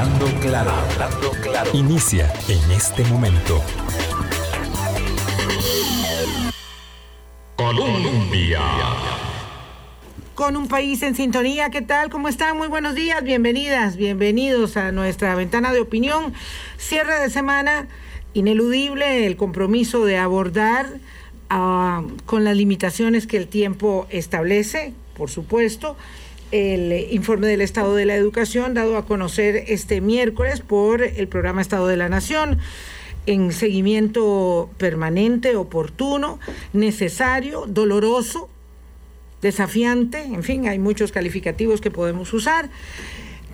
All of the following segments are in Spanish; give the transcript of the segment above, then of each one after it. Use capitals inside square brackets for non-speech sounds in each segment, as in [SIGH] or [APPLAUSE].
Hablando claro, hablando claro. Inicia en este momento. Colombia. Con un país en sintonía, ¿qué tal? ¿Cómo están? Muy buenos días, bienvenidas, bienvenidos a nuestra ventana de opinión. Cierre de semana, ineludible el compromiso de abordar ah, con las limitaciones que el tiempo establece, por supuesto, el informe del Estado de la Educación dado a conocer este miércoles por el programa Estado de la Nación en seguimiento permanente, oportuno, necesario, doloroso, desafiante, en fin, hay muchos calificativos que podemos usar,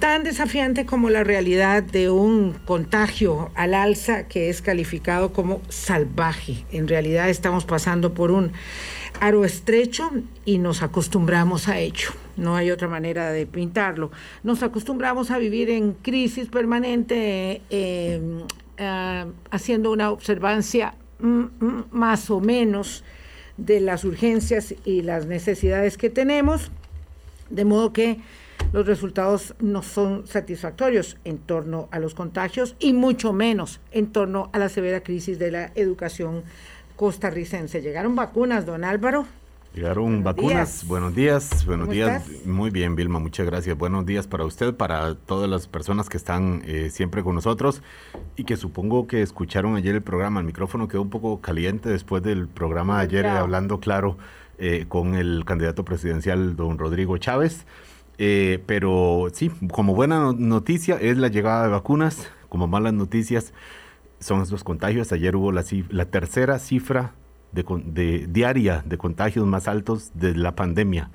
tan desafiante como la realidad de un contagio al alza que es calificado como salvaje. En realidad estamos pasando por un aro estrecho y nos acostumbramos a ello. No hay otra manera de pintarlo. Nos acostumbramos a vivir en crisis permanente, eh, eh, haciendo una observancia mm, mm, más o menos de las urgencias y las necesidades que tenemos, de modo que los resultados no son satisfactorios en torno a los contagios y mucho menos en torno a la severa crisis de la educación costarricense. ¿Llegaron vacunas, don Álvaro? Llegaron vacunas. Buenos días, buenos días. Muy bien, Vilma, muchas gracias. Buenos días para usted, para todas las personas que están eh, siempre con nosotros y que supongo que escucharon ayer el programa. El micrófono quedó un poco caliente después del programa ayer hablando claro eh, con el candidato presidencial, don Rodrigo Chávez. Eh, pero sí, como buena noticia es la llegada de vacunas, como malas noticias son estos contagios. Ayer hubo la, la tercera cifra de, diaria de contagios más altos de la pandemia.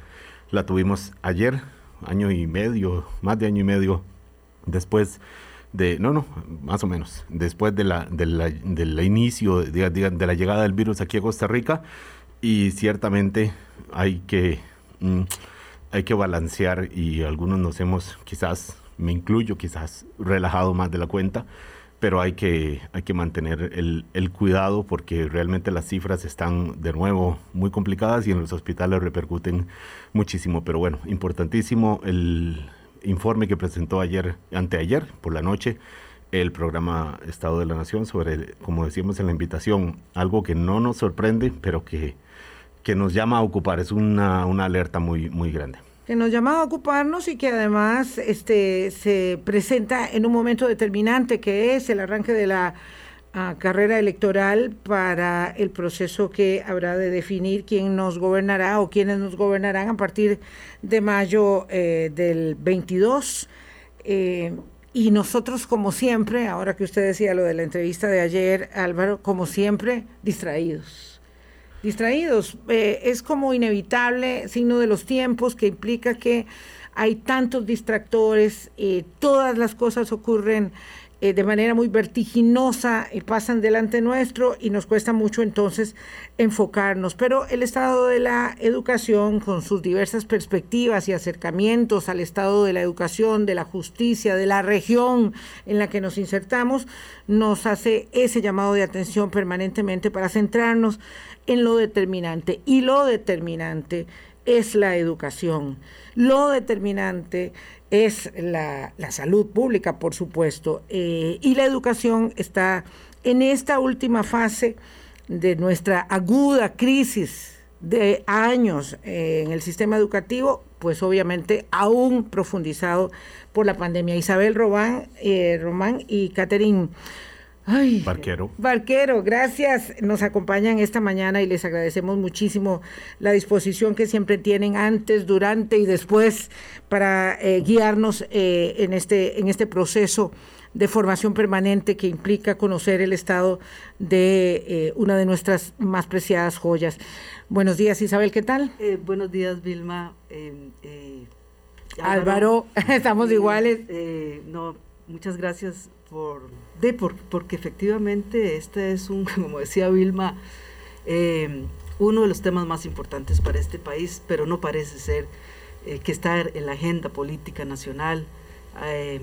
La tuvimos ayer, año y medio, más de año y medio después de, no, no, más o menos, después de la, del inicio, de, de, la llegada del virus aquí a Costa Rica, y ciertamente hay que, mm, hay que balancear y algunos nos hemos, quizás, me incluyo, quizás, relajado más de la cuenta, pero hay que, hay que mantener el, el, cuidado porque realmente las cifras están de nuevo muy complicadas y en los hospitales repercuten muchísimo. Pero bueno, importantísimo el informe que presentó ayer, anteayer, por la noche, el programa Estado de la Nación sobre, como decíamos en la invitación, algo que no nos sorprende, pero que, que nos llama a ocupar. Es una, una alerta muy, muy grande que nos llama a ocuparnos y que además este, se presenta en un momento determinante que es el arranque de la ah, carrera electoral para el proceso que habrá de definir quién nos gobernará o quiénes nos gobernarán a partir de mayo eh, del 22. Eh, y nosotros, como siempre, ahora que usted decía lo de la entrevista de ayer, Álvaro, como siempre, distraídos distraídos. Eh, es como inevitable, signo de los tiempos, que implica que hay tantos distractores, eh, todas las cosas ocurren eh, de manera muy vertiginosa y pasan delante nuestro y nos cuesta mucho entonces enfocarnos. Pero el estado de la educación, con sus diversas perspectivas y acercamientos al estado de la educación, de la justicia, de la región en la que nos insertamos, nos hace ese llamado de atención permanentemente para centrarnos en lo determinante. Y lo determinante es la educación. Lo determinante es la, salud pública, por supuesto. Eh, y la educación está en esta última fase de nuestra aguda crisis de años eh, en el sistema educativo, pues obviamente aún profundizado por la pandemia. Isabel Román, eh, Román y Catherine Ay, Barquero. Barquero, gracias. Nos acompañan esta mañana y les agradecemos muchísimo la disposición que siempre tienen antes, durante y después para eh, guiarnos eh, en, este, en este proceso de formación permanente que implica conocer el estado de eh, una de nuestras más preciadas joyas. Buenos días, Isabel, ¿qué tal? buenos días, Vilma. Álvaro, [LAUGHS] estamos iguales. no, muchas gracias por, de, por, porque efectivamente este es un, [LAUGHS] como decía Vilma, eh, uno de los temas más importantes para este país, pero no parece ser eh, que está en la agenda política nacional. Eh,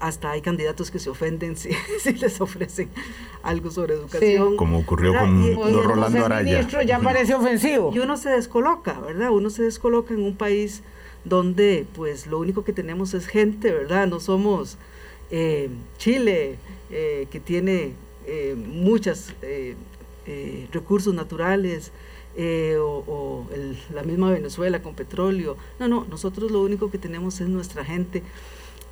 hasta hay candidatos que se ofenden [LAUGHS] si, les ofrecen algo sobre educación. Como ocurrió con Rolando Araya. ya parece ofensivo. Y uno se descoloca, ¿verdad? Uno se descoloca en un país donde pues lo único que tenemos es gente, ¿verdad? No somos Chile, que tiene muchos recursos naturales, o, la misma Venezuela con petróleo. No, no, nosotros lo único que tenemos es nuestra gente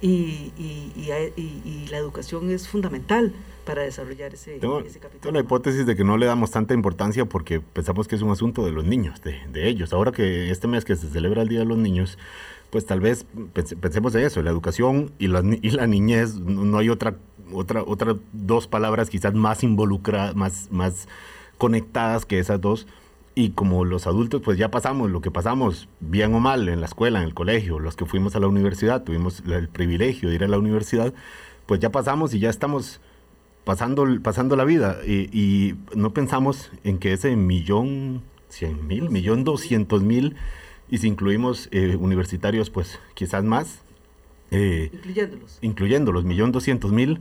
y, y, la educación es fundamental para desarrollar ese, tengo, capítulo. Tengo la hipótesis de que no le damos tanta importancia porque pensamos que es un asunto de los niños, de, de ellos. Ahora que este mes que se celebra el Día de los Niños, pues tal vez pensemos en eso, la educación y la, niñez, no hay otra, otra, otra dos palabras quizás más involucradas, más, más conectadas que esas dos. Y como los adultos pues ya pasamos lo que pasamos bien o mal en la escuela, en el colegio, los que fuimos a la universidad, tuvimos el privilegio de ir a la universidad, pues ya pasamos y ya estamos pasando, pasando la vida. Y, no pensamos en que ese millón cien mil, millón doscientos mil y si incluimos eh, universitarios pues quizás más, eh, incluyéndolos, incluyéndolos, millón doscientos mil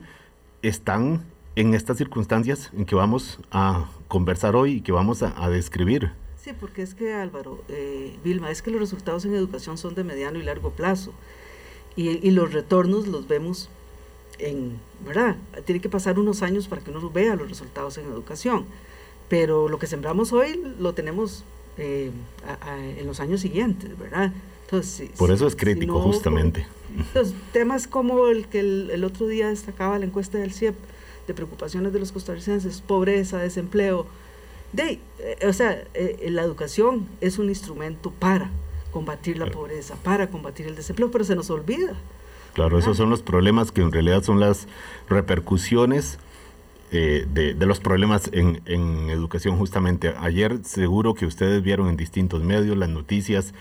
están en estas circunstancias en que vamos a conversar hoy y que vamos a, describir. Sí, porque es que Álvaro, eh, Vilma, es que los resultados en educación son de mediano y largo plazo y, los retornos los vemos en, ¿verdad? Tiene que pasar unos años para que uno vea los resultados en educación, pero lo que sembramos hoy lo tenemos eh, en los años siguientes, ¿verdad? Entonces, Por eso es crítico, justamente. Entonces, temas como el que el, el otro día destacaba la encuesta del CIEP, de preocupaciones de los costarricenses, pobreza, desempleo. De, eh, o sea, eh, la educación es un instrumento para combatir la pobreza, para combatir el desempleo, pero se nos olvida. Claro, esos son los problemas que en realidad son las repercusiones eh, de, los problemas en, en, educación justamente. Ayer seguro que ustedes vieron en distintos medios las noticias,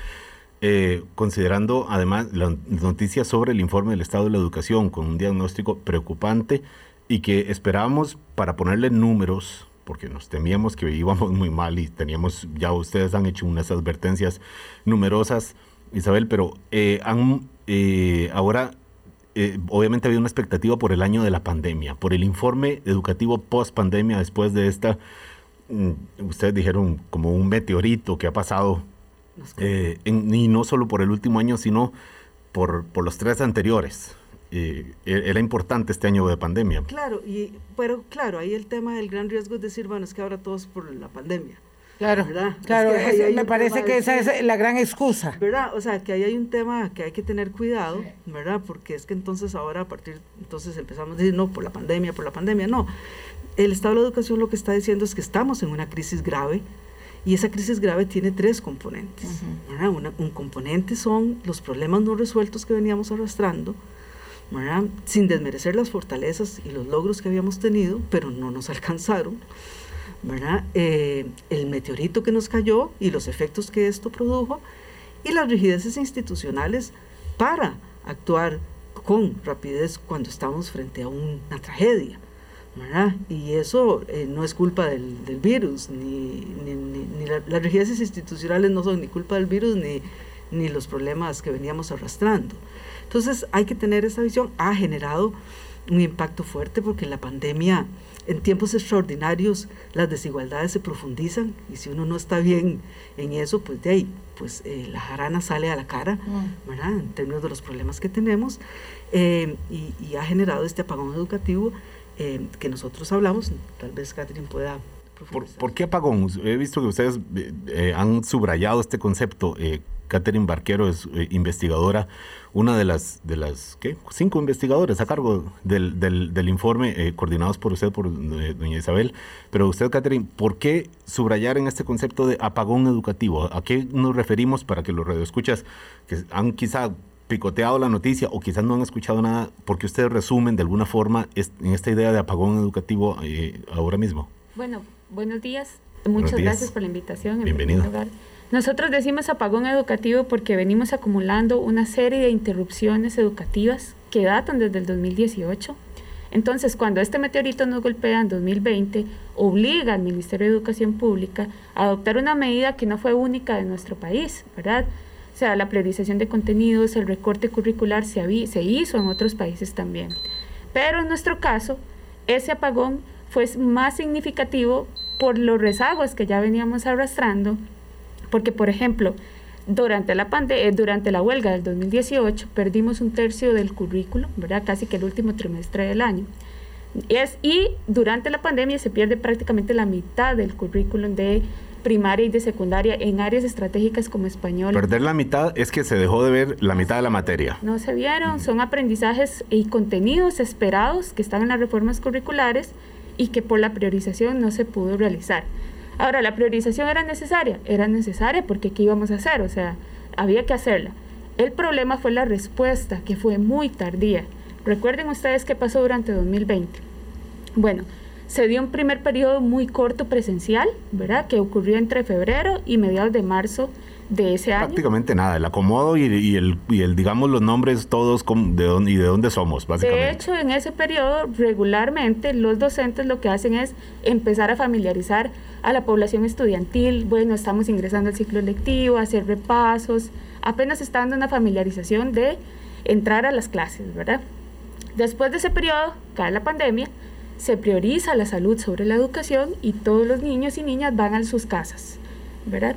considerando además las noticias sobre el informe del estado de la educación con un diagnóstico preocupante y que esperábamos para ponerle números, porque nos temíamos que íbamos muy mal y teníamos, ya ustedes han hecho unas advertencias numerosas, Isabel, pero eh, han, eh, ahora eh, obviamente había una expectativa por el año de la pandemia, por el informe educativo post pandemia después de esta, mm, ustedes dijeron como un meteorito que ha pasado, y no solo por el último año, sino por, por los tres anteriores. E-, era importante este año de pandemia. Claro, y, pero claro, ahí el tema del gran riesgo es decir, bueno, es que ahora todos por la pandemia. Claro, claro, me parece que esa es la gran excusa. ¿Verdad? O sea, que ahí hay un tema que hay que tener cuidado, ¿verdad? Porque es que entonces ahora a partir, entonces empezamos a decir, no, por la pandemia, por la pandemia, no. El Estado de la Educación lo que está diciendo es que estamos en una crisis grave, y esa crisis grave tiene tres componentes. un componente son los problemas no resueltos que veníamos arrastrando, sin desmerecer las fortalezas y los logros que habíamos tenido, pero no nos [LAUGHS] alcanzaron. Eh, el meteorito que nos cayó y los efectos que esto produjo y las rigideces institucionales para actuar con rapidez cuando estamos frente a una tragedia. Y eso eh, no es culpa del, virus, ni, las rigideces institucionales no son ni culpa del virus ni, ni los problemas que veníamos arrastrando. Entonces hay que tener esa visión. Ha generado un impacto fuerte porque la pandemia, en tiempos extraordinarios, las desigualdades se profundizan y si uno no está bien en eso, pues de ahí, pues eh, la jarana sale a la cara, mm. ¿verdad? En términos de los problemas que tenemos eh, y, ha generado este apagón educativo eh, que nosotros hablamos. Tal vez Catherine pueda ¿Por, ¿Por, qué apagón? He visto que ustedes han subrayado este concepto. Catherine Barquero es investigadora una de las, de las ¿qué? cinco investigadores a cargo del, del, informe eh, coordinados por usted, por eh, doña Isabel. Pero usted, Catherine, ¿por qué subrayar en este concepto de apagón educativo? ¿A qué nos referimos para que los radioescuchas que han quizá picoteado la noticia o quizás no han escuchado nada, porque ustedes resumen de alguna forma en esta idea de apagón educativo eh, ahora mismo? Bueno, buenos días. Muchas gracias por la invitación. Bienvenido. Nosotros decimos apagón educativo porque venimos acumulando una serie de interrupciones educativas que datan desde el 2018. Entonces, cuando este meteorito nos golpea en 2020, obliga al Ministerio de Educación Pública a adoptar una medida que no fue única de nuestro país, ¿verdad? O sea, la priorización de contenidos, el recorte curricular se, se hizo en otros países también. Pero en nuestro caso, ese apagón fue más significativo por los rezagos que ya veníamos arrastrando porque, por ejemplo, durante la, eh, durante la huelga del 2018 perdimos un tercio del currículo, ¿verdad? casi que el último trimestre del año. Es, y durante la pandemia se pierde prácticamente la mitad del currículum de primaria y de secundaria en áreas estratégicas como español. Perder la mitad es que se dejó de ver la mitad de la materia. No se vieron, son aprendizajes y contenidos esperados que están en las reformas curriculares y que por la priorización no se pudo realizar. Ahora, ¿la priorización era necesaria? Era necesaria porque ¿qué íbamos a hacer? O sea, había que hacerla. El problema fue la respuesta, que fue muy tardía. Recuerden ustedes qué pasó durante 2020. Bueno, se dio un primer periodo muy corto presencial, ¿verdad? Que ocurrió entre febrero y mediados de marzo de ese año. Prácticamente nada, el acomodo y, el, y el, digamos, los nombres todos de dónde, y de dónde somos, básicamente. De hecho, en ese periodo, regularmente los docentes lo que hacen es empezar a familiarizar a la población estudiantil. Bueno, estamos ingresando al ciclo lectivo, hacer repasos. Apenas está dando una familiarización de entrar a las clases, ¿verdad? Después de ese periodo, cae la pandemia se prioriza la salud sobre la educación y todos los niños y niñas van a sus casas, ¿verdad?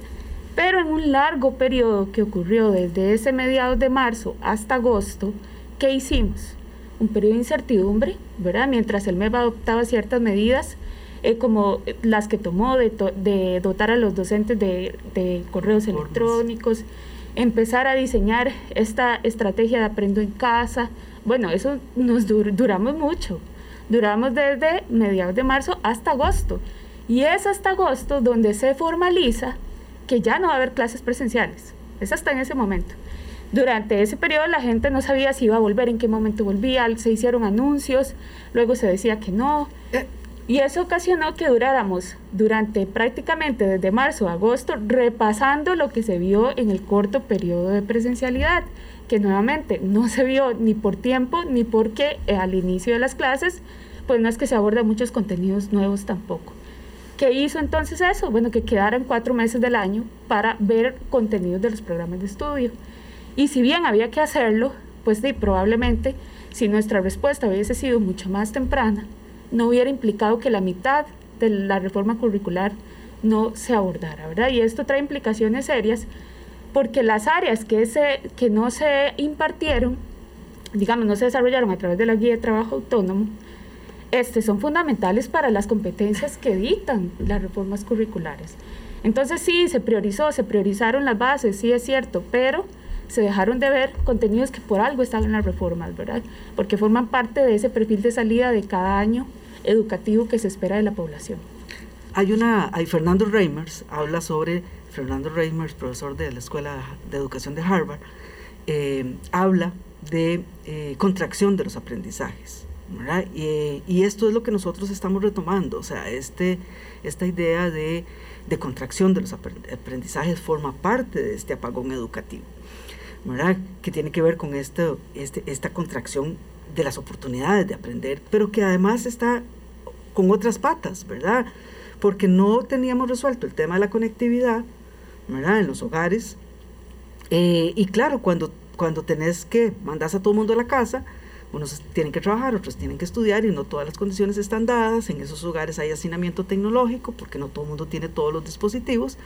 Pero en un largo periodo que ocurrió desde ese mediados de marzo hasta agosto, ¿qué hicimos? Un periodo de incertidumbre, ¿verdad? Mientras el MEP adoptaba ciertas medidas, eh, como las que tomó de, dotar a los docentes de, correos electrónicos, empezar a diseñar esta estrategia de aprendo en casa. Bueno, eso nos duramos mucho, Duramos desde mediados de marzo hasta agosto. Y es hasta agosto donde se formaliza que ya no va a haber clases presenciales. Es hasta en ese momento. Durante ese periodo la gente no sabía si iba a volver, en qué momento volvía, se hicieron anuncios, luego se decía que no. Eh. Y eso ocasionó que duráramos durante prácticamente desde marzo a agosto repasando lo que se vio en el corto periodo de presencialidad, que nuevamente no se vio ni por tiempo ni porque al inicio de las clases pues no es que se aborden muchos contenidos nuevos tampoco. ¿Qué hizo entonces eso? Bueno, que quedaran cuatro meses del año para ver contenidos de los programas de estudio. Y si bien había que hacerlo, pues de, probablemente si nuestra respuesta hubiese sido mucho más temprana, no hubiera implicado que la mitad de la reforma curricular no se abordara, ¿verdad? Y esto trae implicaciones serias porque las áreas que, se, que no se impartieron, digamos, no se desarrollaron a través de la guía de trabajo autónomo, este, son fundamentales para las competencias que dictan las reformas curriculares. Entonces sí, se priorizó, se priorizaron las bases, sí es cierto, pero se dejaron de ver contenidos que por algo están en las reformas, ¿verdad? Porque forman parte de ese perfil de salida de cada año educativo que se espera de la población. Hay una, hay Fernando Reimers, habla sobre, Fernando Reimers, profesor de la Escuela de Educación de Harvard, eh, habla de eh, contracción de los aprendizajes. Y, esto es lo que nosotros estamos retomando, o sea, este, esta idea de, contracción de los aprendizajes forma parte de este apagón educativo, ¿verdad? que tiene que ver con este, esta contracción de las oportunidades de aprender, pero que además está con otras patas, ¿verdad? Porque no teníamos resuelto el tema de la conectividad, ¿verdad? En los hogares. Eh, y claro, cuando, cuando tenés que, mandas a todo el mundo a la casa, unos tienen que trabajar, otros tienen que estudiar y no todas las condiciones están dadas. En esos hogares hay hacinamiento tecnológico porque no todo el mundo tiene todos los dispositivos.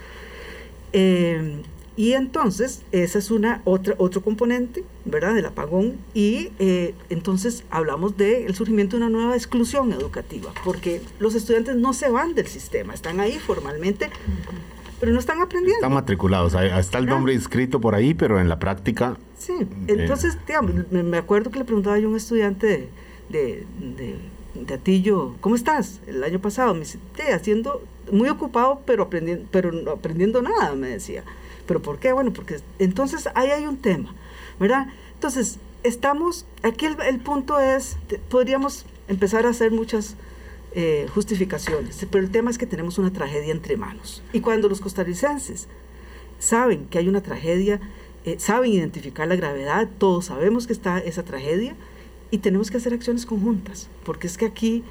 Eh, y entonces, esa es una otra, otro componente, ¿verdad?, del apagón. Y eh, entonces hablamos del surgimiento de una nueva exclusión educativa, porque los estudiantes no se van del sistema, están ahí formalmente, pero no están aprendiendo. Están matriculados, está el nombre inscrito por ahí, pero en la práctica... Sí, eh, entonces, me acuerdo que le preguntaba yo a un estudiante de, de, Atillo, ¿cómo estás? El año pasado, me dice, haciendo, muy ocupado, pero aprendiendo, pero no aprendiendo nada, me decía. ¿Pero por qué? Bueno, porque entonces ahí hay un tema, ¿verdad? Entonces, estamos, aquí el, el punto es, podríamos empezar a hacer muchas eh, justificaciones, pero el tema es que tenemos una tragedia entre manos. Y cuando los costarricenses saben que hay una tragedia, eh, saben identificar la gravedad, todos sabemos que está esa tragedia y tenemos que hacer acciones conjuntas, porque es que aquí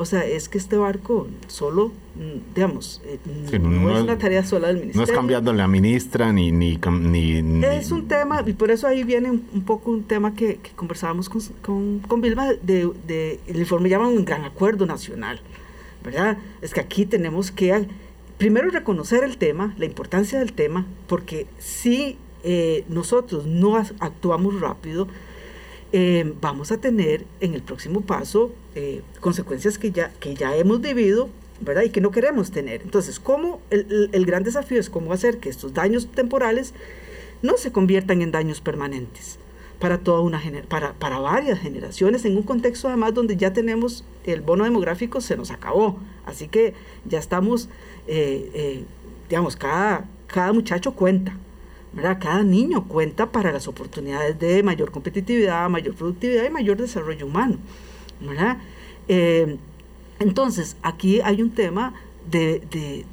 o sea, es que este barco solo, mm, digamos, eh, no, es una tarea sola del ministerio. No es cambiando la ministra ni, ni, ni, Es un tema, y por eso ahí viene un, poco un tema que, conversábamos con, con, con, Vilma, de, de, el informe llama un gran acuerdo nacional, ¿verdad? Es que aquí tenemos que primero reconocer el tema, la importancia del tema, porque si eh, nosotros no actuamos rápido, eh, vamos a tener en el próximo paso eh, consecuencias que ya, que ya hemos vivido, ¿verdad? Y que no queremos tener. Entonces, ¿cómo el, el, gran desafío es cómo hacer que estos daños temporales no se conviertan en daños permanentes para toda una para, para varias generaciones en un contexto además donde ya tenemos el bono demográfico se nos acabó así que ya estamos eh, digamos cada cada muchacho cuenta cada niño cuenta para las oportunidades de mayor competitividad, mayor productividad y mayor desarrollo humano. Eh, entonces, aquí hay un tema de,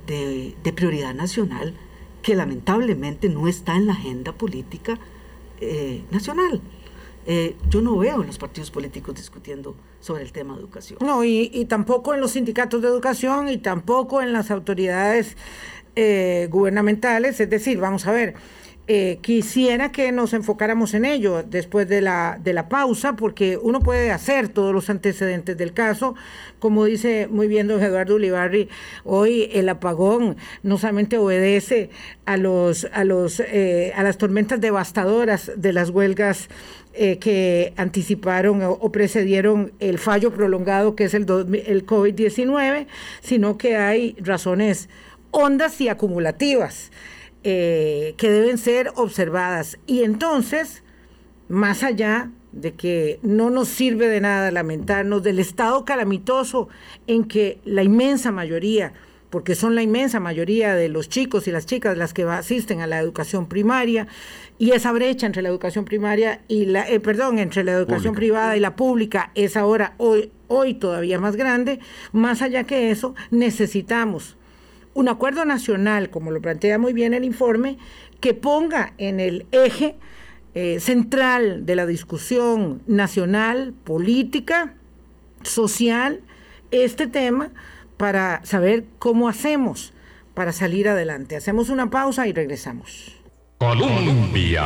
prioridad nacional que lamentablemente no está en la agenda política eh, nacional. Eh, yo no veo en los partidos políticos discutiendo sobre el tema de educación. No, y, y tampoco en los sindicatos de educación y tampoco en las autoridades gubernamentales. Es decir, vamos a ver, eh, quisiera que nos enfocáramos en ello después de la, de la pausa, porque uno puede hacer todos los antecedentes del caso. Como dice muy bien don Eduardo Ulibarri, hoy el apagón no solamente obedece a, los, a, los, eh, a las tormentas devastadoras de las huelgas eh, que anticiparon o, precedieron el fallo prolongado que es el, el COVID-19, sino que hay razones hondas y acumulativas. Eh, que deben ser observadas. Y entonces, más allá de que no nos sirve de nada lamentarnos del estado calamitoso en que la inmensa mayoría, porque son la inmensa mayoría de los chicos y las chicas las que asisten a la educación primaria, y esa brecha entre la educación primaria y la, eh, perdón, entre la educación privada y la pública es ahora hoy, hoy todavía más grande, más allá que eso, necesitamos un acuerdo nacional, como lo plantea muy bien el informe, que ponga en el eje eh, central de la discusión nacional, política, social, este tema para saber cómo hacemos para salir adelante. Hacemos una pausa y regresamos. Colombia.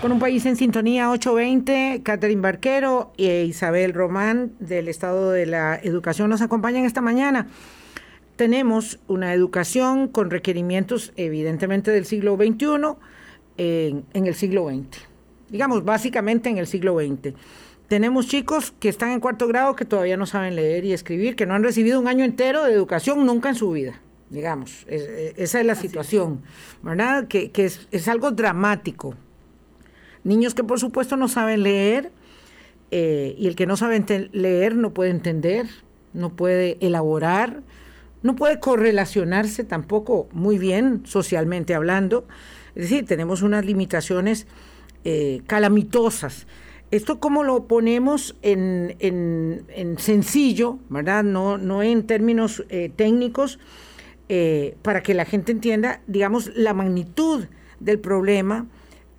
Con un país en sintonía 820, Catherine Barquero e Isabel Román del Estado de la Educación nos acompañan esta mañana tenemos una educación con requerimientos evidentemente del siglo XXI en, el siglo XX. Digamos, básicamente en el siglo XX. Tenemos chicos que están en cuarto grado que todavía no saben leer y escribir, que no han recibido un año entero de educación nunca en su vida, digamos. esa es la situación, ¿verdad? Que, es, algo dramático. Niños que por supuesto no saben leer eh, y el que no sabe leer no puede entender, no puede elaborar, no puede correlacionarse tampoco muy bien socialmente hablando. Es decir, tenemos unas limitaciones eh, calamitosas. Esto cómo lo ponemos en, sencillo, ¿verdad? No, no en términos eh, técnicos, eh, para que la gente entienda, digamos, la magnitud del problema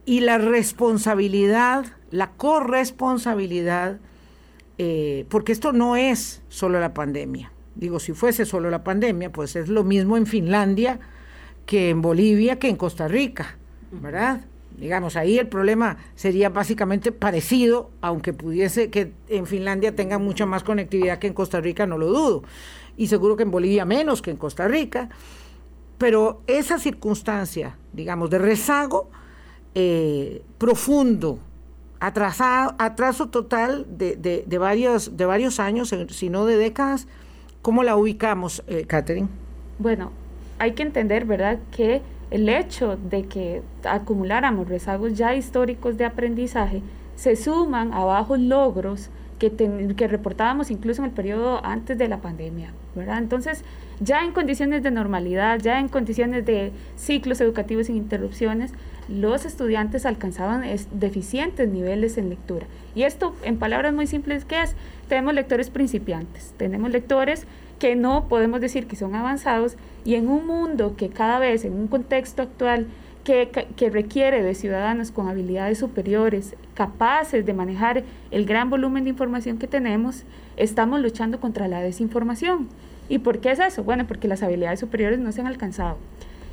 y la responsabilidad, la corresponsabilidad, porque esto no es solo la pandemia. Digo, si fuese solo la pandemia, pues es lo mismo en Finlandia que en Bolivia que en Costa Rica, ¿verdad? Digamos, ahí el problema sería básicamente parecido, aunque pudiese que en Finlandia tenga mucha más conectividad que en Costa Rica, no lo dudo. Y seguro que en Bolivia menos que en Costa Rica. Pero esa circunstancia, digamos, de rezago eh, profundo, atrasado, atraso total de, de, varios, de varios años, si no de décadas, ¿Cómo la ubicamos, eh, Catherine? Bueno, hay que entender, ¿verdad?, que el hecho de que acumuláramos rezagos ya históricos de aprendizaje se suman a bajos logros que, que reportábamos incluso en el periodo antes de la pandemia, ¿verdad? Entonces, ya en condiciones de normalidad, ya en condiciones de ciclos educativos sin interrupciones, los estudiantes alcanzaban deficientes niveles en lectura. Y esto, en palabras muy simples, ¿qué es? Tenemos lectores principiantes, tenemos lectores que no podemos decir que son avanzados y en un mundo que cada vez, en un contexto actual, que, requiere de ciudadanos con habilidades superiores, capaces de manejar el gran volumen de información que tenemos, estamos luchando contra la desinformación. ¿Y por qué es eso? Bueno, porque las habilidades superiores no se han alcanzado.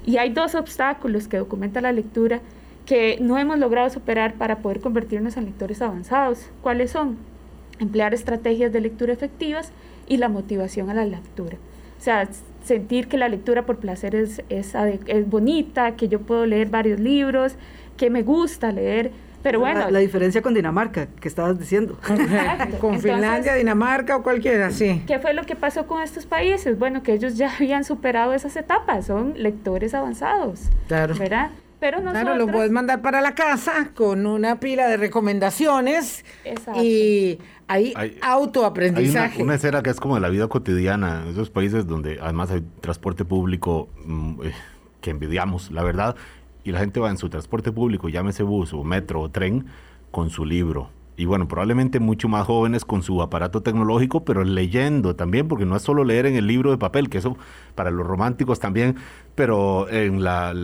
Y hay dos obstáculos que documenta la lectura que no hemos logrado superar para poder convertirnos en lectores avanzados. ¿Cuáles son? Emplear estrategias de lectura efectivas y la motivación a la lectura. O sea, sentir que la lectura por placer es, es, es bonita, que yo puedo leer varios libros, que me gusta leer. Pero bueno. La, diferencia con Dinamarca, que estabas diciendo. [LAUGHS] con Finlandia, Dinamarca o cualquiera, sí. ¿Qué fue lo que pasó con estos países? Bueno, que ellos ya [LAUGHS] habían superado esas etapas, son lectores avanzados. Claro. ¿Verdad? Pero nosotros, claro, lo puedes mandar para la casa con una pila de recomendaciones Exacto. y hay, autoaprendizaje. Hay una, escena que es como de la vida cotidiana, en esos países donde además hay transporte público mm, eh, que envidiamos, la verdad, y la gente va en su transporte público, llámese bus o metro o tren, con su libro. Y bueno, probablemente mucho más jóvenes con su aparato tecnológico, pero leyendo también, porque no es solo leer en el libro de papel, que eso para los románticos también, pero en la,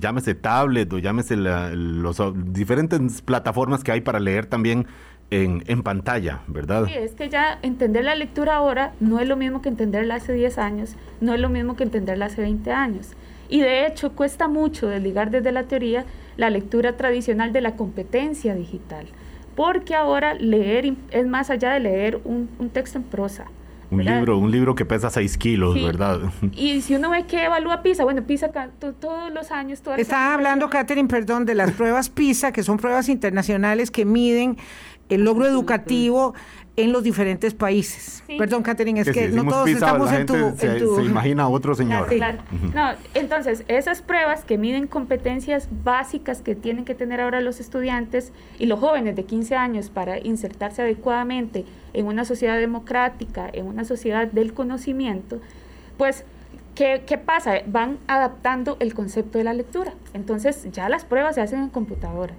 llámese tablet o llámese las diferentes plataformas que hay para leer también en, en, pantalla, ¿verdad? Sí, es que ya entender la lectura ahora no es lo mismo que entenderla hace 10 años, no es lo mismo que entenderla hace 20 años. Y de hecho cuesta mucho desligar desde la teoría la lectura tradicional de la competencia digital, porque ahora leer es más allá de leer un, texto en prosa. Un libro, un libro que pesa 6 kilos, ¿verdad? Y si uno ve que evalúa PISA, bueno, PISA todos los años... Todas Está hablando, Catherine, perdón, de las pruebas PISA, que son pruebas internacionales que miden el logro educativo en los diferentes países. Perdón, Catherine, es que, no todos estamos en tu, se, imagina otro señor. Claro, No, entonces, esas pruebas que miden competencias básicas que tienen que tener ahora los estudiantes y los jóvenes de 15 años para insertarse adecuadamente en una sociedad democrática, en una sociedad del conocimiento, pues ¿Qué, ¿qué, pasa? Van adaptando el concepto de la lectura. Entonces ya las pruebas se hacen en computadora.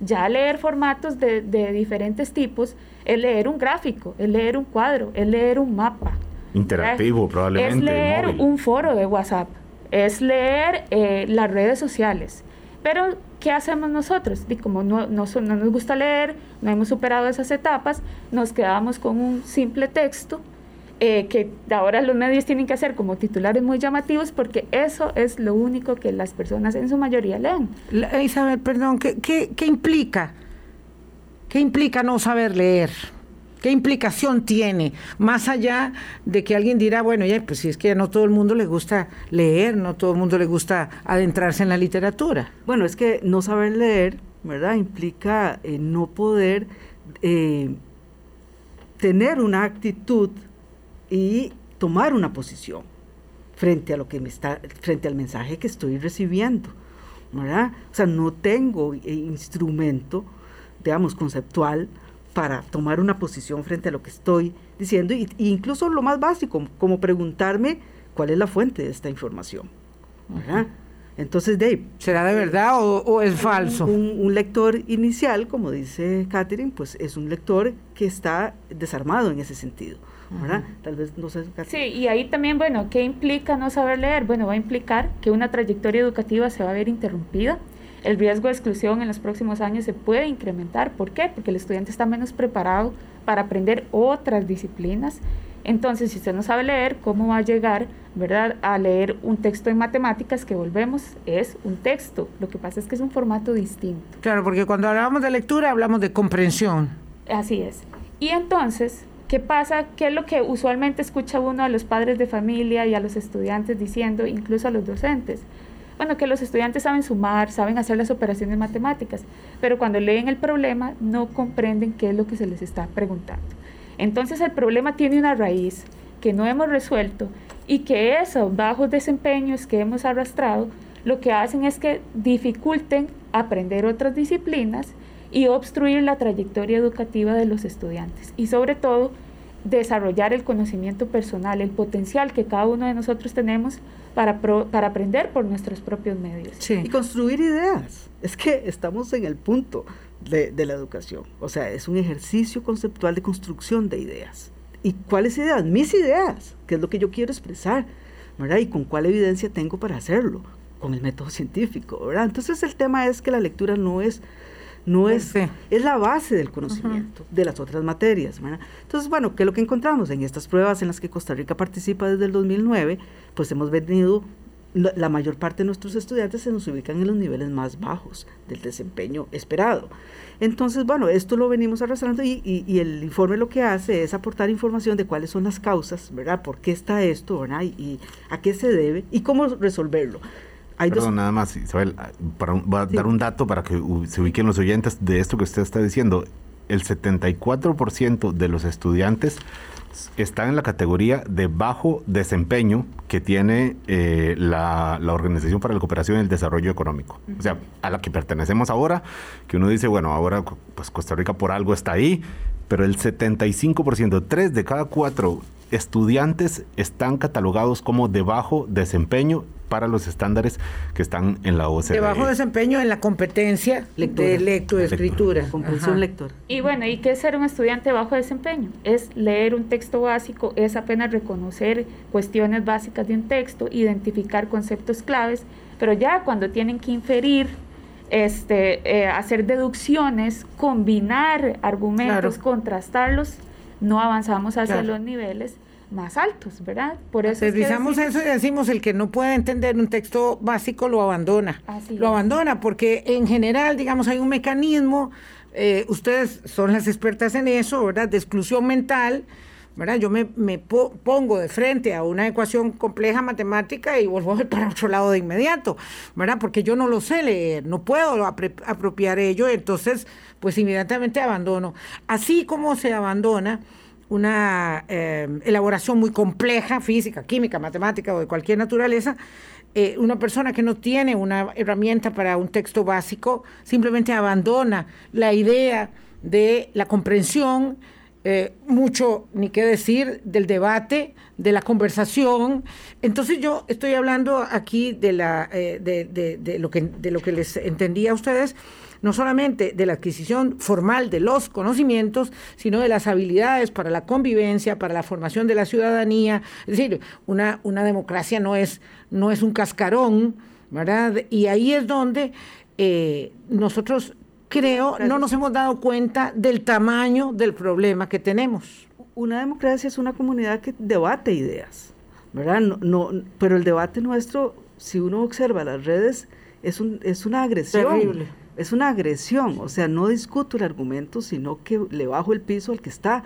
Ya leer formatos de, de diferentes tipos es leer un gráfico, es leer un cuadro, es leer un mapa. Interactivo, probablemente. Es leer un foro de WhatsApp, es leer eh, las redes sociales. Pero, ¿qué hacemos nosotros? Y como no, no, no nos gusta leer, no hemos superado esas etapas, nos quedamos con un simple texto eh, que ahora los medios tienen que hacer como titulares muy llamativos porque eso es lo único que las personas en su mayoría leen. Isabel, perdón, ¿qué, qué, implica? ¿Qué implica no saber leer? ¿Qué implicación tiene? Más allá de que alguien dirá, bueno, ya, pues si es que no todo el mundo le gusta leer, no todo el mundo le gusta adentrarse en la literatura. Bueno, es que no saber leer, ¿verdad? Implica eh, no poder eh, tener una actitud y tomar una posición frente a lo que me está, frente al mensaje que estoy recibiendo. ¿verdad? O sea, no tengo eh, instrumento, digamos, conceptual para tomar una posición frente a lo que estoy diciendo, y, incluso lo más básico, como preguntarme cuál es la fuente de esta información. ¿verdad? Entonces, Dave. ¿Será de verdad o, es falso? Un, un, lector inicial, como dice Catherine, pues es un lector que está desarmado en ese sentido. Tal vez no sé. Sí, y ahí también, bueno, ¿qué implica no saber leer? Bueno, va a implicar que una trayectoria educativa se va a ver interrumpida. El riesgo de exclusión en los próximos años se puede incrementar. ¿Por qué? Porque el estudiante está menos preparado para aprender otras disciplinas. Entonces, si usted no sabe leer, ¿cómo va a llegar, verdad, a leer un texto en matemáticas que volvemos es un texto? Lo que pasa es que es un formato distinto. Claro, porque cuando hablamos de lectura hablamos de comprensión. Así es. Y entonces, ¿Qué pasa? ¿Qué es lo que usualmente escucha uno a los padres de familia y a los estudiantes diciendo, incluso a los docentes? Bueno, que los estudiantes saben sumar, saben hacer las operaciones matemáticas, pero cuando leen el problema no comprenden qué es lo que se les está preguntando. Entonces el problema tiene una raíz que no hemos resuelto y que esos bajos desempeños que hemos arrastrado lo que hacen es que dificulten aprender otras disciplinas y obstruir la trayectoria educativa de los estudiantes y sobre todo desarrollar el conocimiento personal, el potencial que cada uno de nosotros tenemos para, para aprender por nuestros propios medios. Y construir ideas. Es que estamos en el punto de, de, la educación. O sea, es un ejercicio conceptual de construcción de ideas. ¿Y cuáles ideas? Mis ideas, que es lo que yo quiero expresar, ¿verdad? Y con cuál evidencia tengo para hacerlo, con el método científico, ¿verdad? Entonces el tema es que la lectura no es no es, es la base del conocimiento de las otras materias. Entonces, bueno, ¿qué es lo que encontramos en estas pruebas en las que Costa Rica participa desde el 2009? Pues hemos venido la mayor parte de nuestros estudiantes se nos ubican en los niveles más bajos del desempeño esperado. Entonces, bueno, esto lo venimos arrastrando y, y, el informe lo que hace es aportar información de cuáles son las causas, ¿verdad? ¿Por qué está esto, ¿verdad? Y, a qué se debe y cómo resolverlo. Hay Perdón, nada más, Isabel, para, voy a dar un dato para que se ubiquen los oyentes de esto que usted está diciendo. El 74% de los estudiantes está en la categoría de bajo desempeño que tiene eh, la, Organización para la Cooperación y el Desarrollo Económico. O sea, a la que pertenecemos ahora, que uno dice, bueno, ahora pues Costa Rica por algo está ahí, pero el 75%, tres de cada cuatro estudiantes están catalogados como de bajo desempeño para los estándares que están en la OCDE. De bajo desempeño en la competencia de lectoescritura. Comprensión lectora. Y bueno, ¿y qué es ser un estudiante de bajo desempeño? Es leer un texto básico, es apenas reconocer cuestiones básicas de un texto, identificar conceptos claves, pero ya cuando tienen que inferir este, eh, hacer deducciones, combinar argumentos, contrastarlos, no avanzamos hacia los niveles más altos, ¿verdad? Por eso Revisamos eso y decimos el que no puede entender un texto básico lo abandona. lo abandona porque en general, digamos, hay un mecanismo, eh, ustedes son las expertas en eso, ¿verdad? De exclusión mental. ¿Verdad? Yo me, pongo de frente a una ecuación compleja matemática y vuelvo para otro lado de inmediato, ¿verdad? Porque yo no lo sé leer, no puedo apropiar ello, entonces pues inmediatamente abandono. Así como se abandona una eh, elaboración muy compleja, física, química, matemática o de cualquier naturaleza, eh, una persona que no tiene una herramienta para un texto básico simplemente abandona la idea de la comprensión, eh, mucho ni qué decir del debate, de la conversación. Entonces yo estoy hablando aquí de, la, de, lo que, de lo que les entendía a ustedes no solamente de la adquisición formal de los conocimientos, sino de las habilidades para la convivencia, para la formación de la ciudadanía. Es decir, una, una democracia no es, no es un cascarón, ¿verdad? Y ahí es donde eh, nosotros, creo, no nos hemos dado cuenta del tamaño del problema que tenemos. Una democracia es una comunidad que debate ideas, ¿verdad? No, pero el debate nuestro, si uno observa las redes, es, un, es una agresión. Terrible es una agresión, o sea, no discuto el argumento, sino que le bajo el piso al que está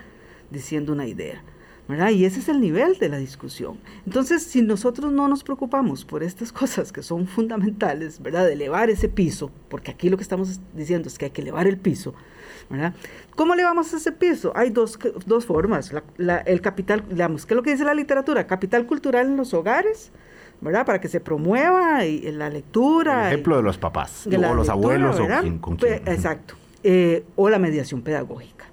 diciendo una idea. ¿Verdad? Y ese es el nivel de la discusión. Entonces, si nosotros no nos preocupamos por estas [LAUGHS] cosas que son fundamentales, ¿verdad? De elevar ese piso, porque aquí lo que estamos diciendo es que hay que elevar el piso, ¿verdad? ¿Cómo elevamos ese piso? Hay dos, dos formas. el capital, digamos, ¿qué es lo que dice la literatura? Capital cultural en los hogares, ¿verdad? Para que se promueva y, la lectura. El ejemplo de los papás, o los abuelos, o con pues, Exacto. Eh, o la mediación pedagógica.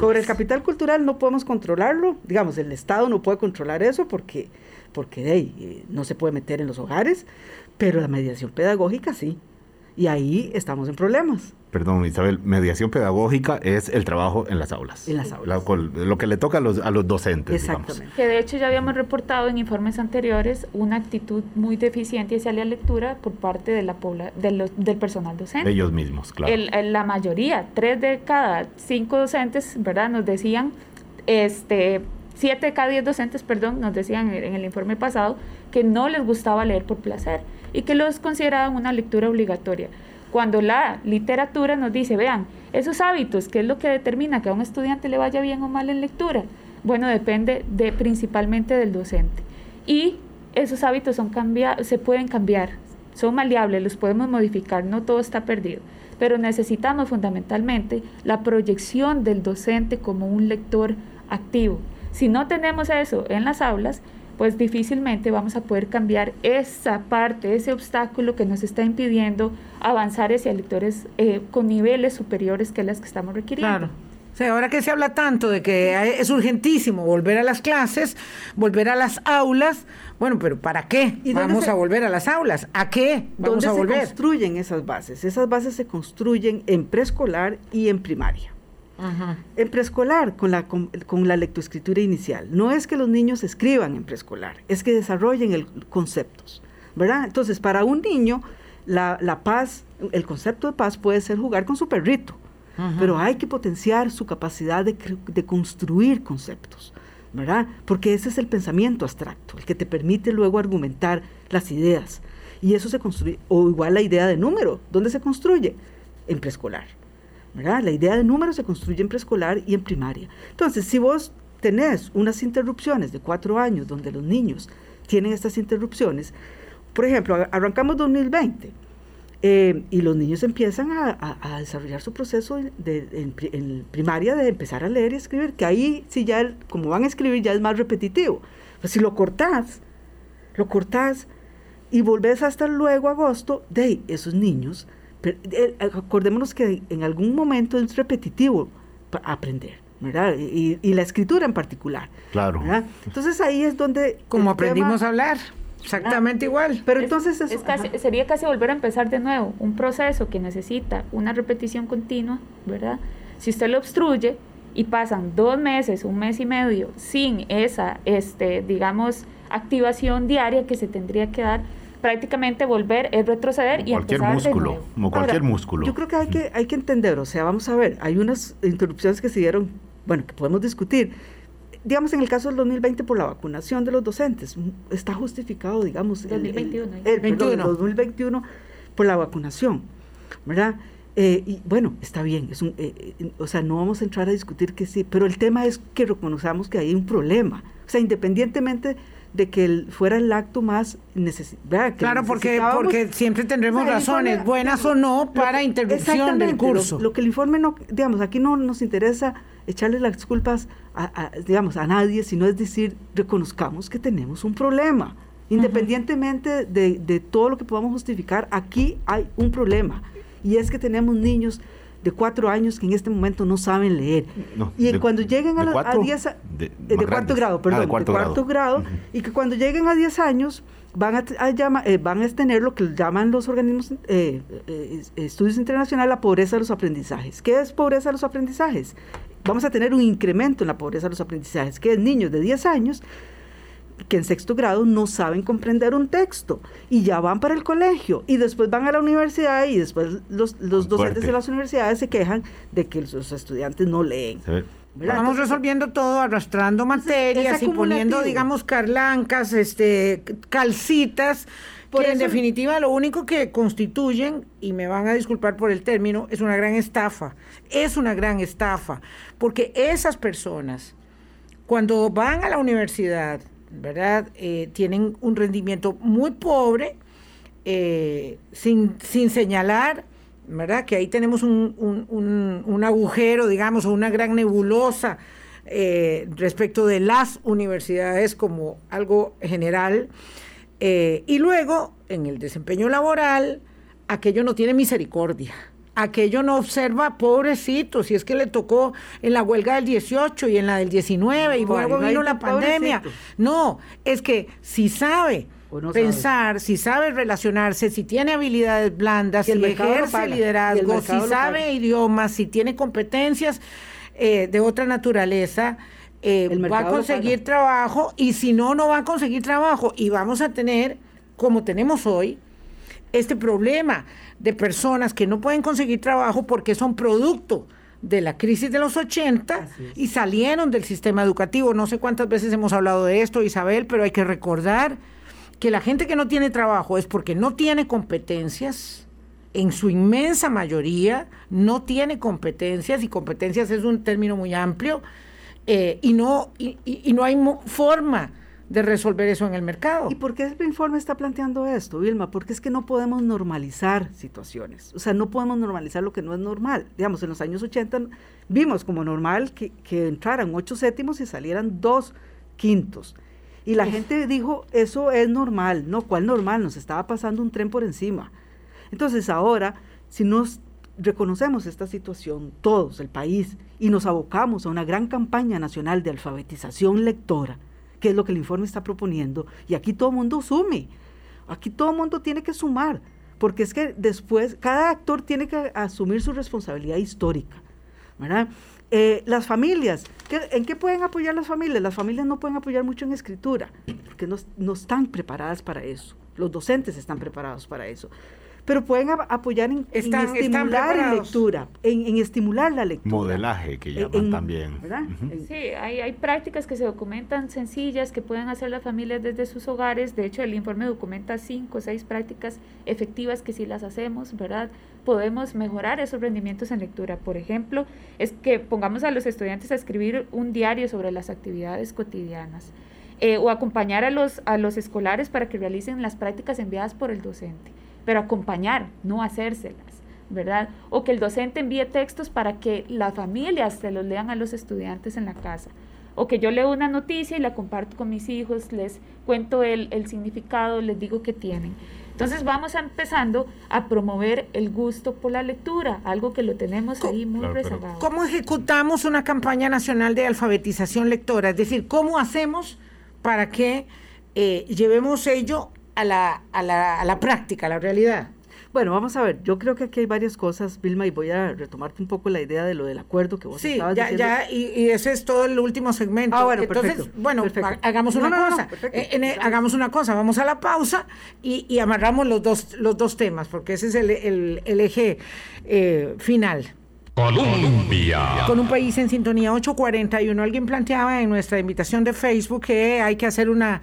Sobre el capital cultural no podemos controlarlo, digamos, el Estado no puede controlar eso porque, porque eh, no se puede meter en los hogares, pero la mediación pedagógica sí. Y ahí estamos en problemas perdón Isabel, mediación pedagógica es el trabajo en las aulas. En las aulas. lo que le toca a los, a los docentes. Exactamente. Que de hecho ya habíamos reportado en informes anteriores una actitud muy deficiente hacia la lectura por parte de la del personal docente. ellos mismos, claro. la mayoría, tres de cada cinco docentes, ¿verdad? Nos decían, este, siete de cada diez docentes, perdón, nos decían en el informe pasado que no les gustaba leer por placer y que los consideraban una lectura obligatoria cuando la literatura nos dice, vean, esos hábitos, ¿qué es lo que determina que a un estudiante le vaya bien o mal en lectura? Bueno, depende de, principalmente del docente. Y esos hábitos son se pueden cambiar, son maleables, los podemos modificar, no todo está perdido. Pero necesitamos fundamentalmente la proyección del docente como un lector activo. Si no tenemos eso en las aulas, pues difícilmente vamos a poder cambiar esa parte, ese obstáculo que nos está impidiendo avanzar hacia lectores eh, con niveles superiores que las que estamos requiriendo. Claro. O sea, ahora que se habla tanto de que es urgentísimo volver a las clases, volver a las aulas, bueno, pero ¿para qué vamos a volver a las aulas? ¿A qué vamos a volver? se construyen esas bases? Esas bases se construyen en preescolar y en primaria. En preescolar, con la, con, la lectoescritura inicial, no es que los niños escriban en preescolar, es que desarrollen el, conceptos, ¿verdad? Entonces, para un niño, la, paz, el concepto de paz puede ser jugar con su perrito, pero hay que potenciar su capacidad de, construir conceptos. ¿verdad? Porque ese es el pensamiento abstracto, el que te permite luego argumentar las ideas. Y eso se construye, o igual la idea de número, ¿dónde se construye? En preescolar. La idea de número se construye en preescolar y en primaria. Entonces, si vos tenés unas interrupciones de cuatro años donde los niños tienen estas interrupciones, por ejemplo, arrancamos 2020 eh, y los niños empiezan a, desarrollar su proceso de, en, primaria de empezar a leer y escribir, que ahí si ya, como van a escribir, ya es más repetitivo. Pues si lo cortás, lo cortás y volvés hasta luego agosto, de esos niños, eh, acordémonos que en algún momento es repetitivo aprender. ¿verdad? Y, la escritura en particular. Claro. Entonces ahí es donde... Como aprendimos a hablar. Exactamente igual. Pero entonces sería casi volver a empezar de nuevo, un proceso que necesita una repetición continua, ¿verdad? Si usted lo obstruye y pasan dos meses, un mes y medio sin esa, este, digamos, activación diaria que se tendría que dar, prácticamente volver es retroceder y cualquier músculo, como cualquier músculo. Yo creo que hay que hay que entender, o sea, vamos a ver, hay unas interrupciones que se dieron, bueno, que podemos discutir. Digamos, en el caso del 2020 por la vacunación de los docentes, está justificado, digamos, 2021, el, el, 2021 por la vacunación, ¿verdad? Eh, y bueno, está bien, es un, eh, eh, o sea, no vamos a entrar a discutir que sí, pero el tema es que reconozcamos que hay un problema, o sea, independientemente de que fuera el acto más necesario. Claro, porque, porque siempre tendremos razones, buenas o no, para intervención del curso. Lo, lo, que el informe no, digamos, aquí no nos interesa echarle las culpas a, digamos, a nadie, sino es decir, reconozcamos que tenemos un problema. Independientemente de, de, todo lo que podamos justificar, aquí hay un problema. Y es que tenemos niños de cuatro años que en este momento no saben leer. y cuando lleguen a, 10 de, de cuarto grado, ah, perdón, de cuarto, grado, y que cuando lleguen a 10 años van a, eh, van a tener lo que llaman los organismos, eh, eh, estudios internacionales, la pobreza de los aprendizajes. ¿Qué es pobreza de los aprendizajes? Vamos a tener un incremento en la pobreza de los aprendizajes, que es niños de 10 años que en sexto grado no saben comprender un texto y ya van para el colegio y después van a la universidad y después los, los docentes de las universidades se quejan de que los estudiantes no leen. Vamos resolviendo todo, arrastrando materias y poniendo, digamos, carlancas, este, calcitas, que en definitiva lo único que constituyen, y me van a disculpar por el término, es una gran estafa. Es una gran estafa, porque esas personas, cuando van a la universidad, ¿verdad? Eh, tienen un rendimiento muy pobre, eh, sin, sin señalar ¿verdad? Que ahí tenemos un, agujero, digamos, o una gran nebulosa eh, respecto de las universidades como algo general. Y luego, en el desempeño laboral, aquello no tiene misericordia. Aquello no observa, pobrecito, si es que le tocó en la huelga del 18 y en la del 19 y luego vino la pandemia. No, es que si sabe pensar, si sabe relacionarse, si tiene habilidades blandas, si ejerce liderazgo, si sabe idiomas, si tiene competencias eh, de otra naturaleza, eh, va a conseguir trabajo y si no, no va a conseguir trabajo. Y vamos a tener, como tenemos hoy, este problema de personas que no pueden conseguir trabajo porque son producto de la crisis de los 80 y salieron del sistema educativo. No sé cuántas veces hemos hablado de esto, Isabel, pero hay que recordar que la gente que no tiene trabajo es porque no tiene competencias, en su inmensa mayoría no tiene competencias, y competencias es un término muy amplio, eh, y, no, y, no hay forma de resolver eso en el mercado. ¿Y por qué el informe está planteando esto, Vilma? Porque es que no podemos normalizar situaciones. O sea, no podemos normalizar lo que no es normal. Digamos, en los años 80 vimos como normal que, que entraran ocho séptimos y salieran dos quintos. Y la gente dijo, eso es normal. No, ¿cuál normal? Nos estaba pasando un tren por encima. Entonces ahora, si nos reconocemos esta situación, todos, el país, y nos abocamos a una gran campaña nacional de alfabetización lectora, que es lo que el informe está proponiendo, y aquí todo el mundo sume, aquí todo el mundo tiene que sumar, porque es que después cada actor tiene que asumir su responsabilidad histórica. ¿verdad? Eh, las familias, ¿en qué pueden apoyar las familias? Las familias no pueden apoyar mucho en escritura, porque no, no están preparadas para eso. Los docentes están preparados para eso. Pero pueden apoyar en, estimular la lectura, en, estimular la lectura. Modelaje que llaman también. Sí, hay, hay prácticas que se documentan sencillas que pueden hacer las familias desde sus hogares. De hecho, el informe documenta cinco o seis prácticas efectivas que si las hacemos, ¿verdad? podemos mejorar esos rendimientos en lectura. Por ejemplo, es que pongamos a los estudiantes a escribir un diario sobre las actividades cotidianas eh, o acompañar a los, a los escolares para que realicen las prácticas enviadas por el docente, pero acompañar, no hacérselas. ¿verdad? O que el docente envíe textos para que las familias se los lean a los estudiantes en la casa. O que yo leo una noticia y la comparto con mis hijos, les cuento el, el significado, les digo qué tienen. Entonces vamos empezando a promover el gusto por la lectura, algo que lo tenemos ahí muy rezagado. ¿Cómo ejecutamos una campaña nacional de alfabetización lectora? Es decir, ¿cómo hacemos para que eh, llevemos ello a la, a, la, a la práctica, a la realidad? Bueno, vamos a ver, yo creo que aquí hay varias cosas, Vilma, y voy a retomarte un poco la idea de lo del acuerdo que vos sí, estabas ya, ya, y, ese es todo el último segmento. Ah, bueno, Entonces, perfecto, bueno, hagamos una cosa, eh, hagamos una cosa, vamos a la pausa y, amarramos los dos, los dos temas, porque ese es el, el, eje eh, final. Colombia. Con un país en sintonía 841, alguien planteaba en nuestra invitación de Facebook que hay que hacer una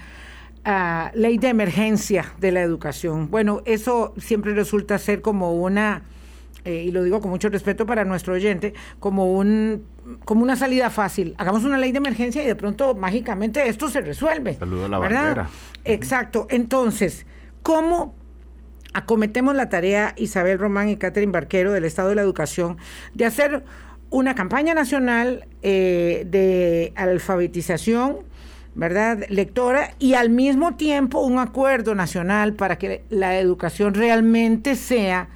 ley de emergencia de la educación. Bueno, eso siempre resulta ser como una, eh, y lo digo con mucho respeto para nuestro oyente, como un como una salida fácil. Hagamos una ley de emergencia y de pronto mágicamente esto se resuelve. Saludo a la ¿verdad? Exacto. Entonces, ¿cómo acometemos la tarea Isabel Román y Catherine Barquero del Estado de la Educación de hacer una campaña nacional eh, de alfabetización ¿verdad? Lectora y al mismo tiempo un acuerdo nacional para que la educación realmente sea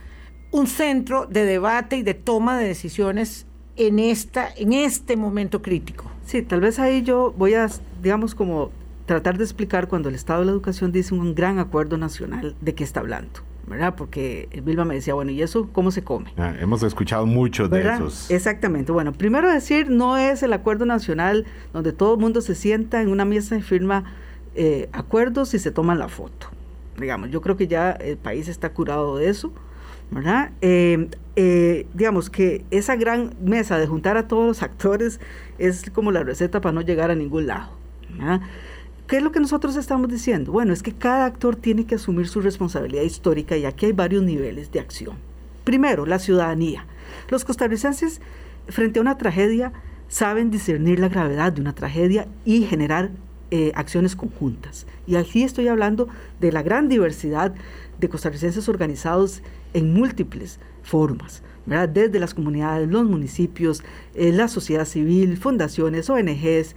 un centro de debate y de toma de decisiones en esta en este momento crítico. Sí, tal vez ahí yo voy a digamos como tratar de explicar cuando el Estado de la Educación dice un gran acuerdo nacional de qué está hablando. ¿Verdad? Porque Vilma me decía, bueno, ¿y eso cómo se come? Ah, hemos escuchado mucho de esos. Exactamente. Bueno, primero decir, no es el acuerdo nacional donde todo el mundo se sienta en una mesa y firma eh, acuerdos y se toman la foto. Digamos, yo creo que ya el país está curado de eso, ¿verdad? Eh, eh, digamos que esa gran mesa de juntar a todos los actores es como la receta para no llegar a ningún lado. ¿verdad? ¿Qué es lo que nosotros estamos diciendo? Bueno, es que cada actor tiene que asumir su responsabilidad histórica y aquí hay varios niveles de acción. Primero, la ciudadanía. Los costarricenses, frente a una tragedia, saben discernir la gravedad de una tragedia y generar eh, acciones conjuntas. Y aquí estoy hablando de la gran diversidad de costarricenses organizados en múltiples formas. ¿verdad? desde las comunidades, los municipios, eh, la sociedad civil, fundaciones, ONGs,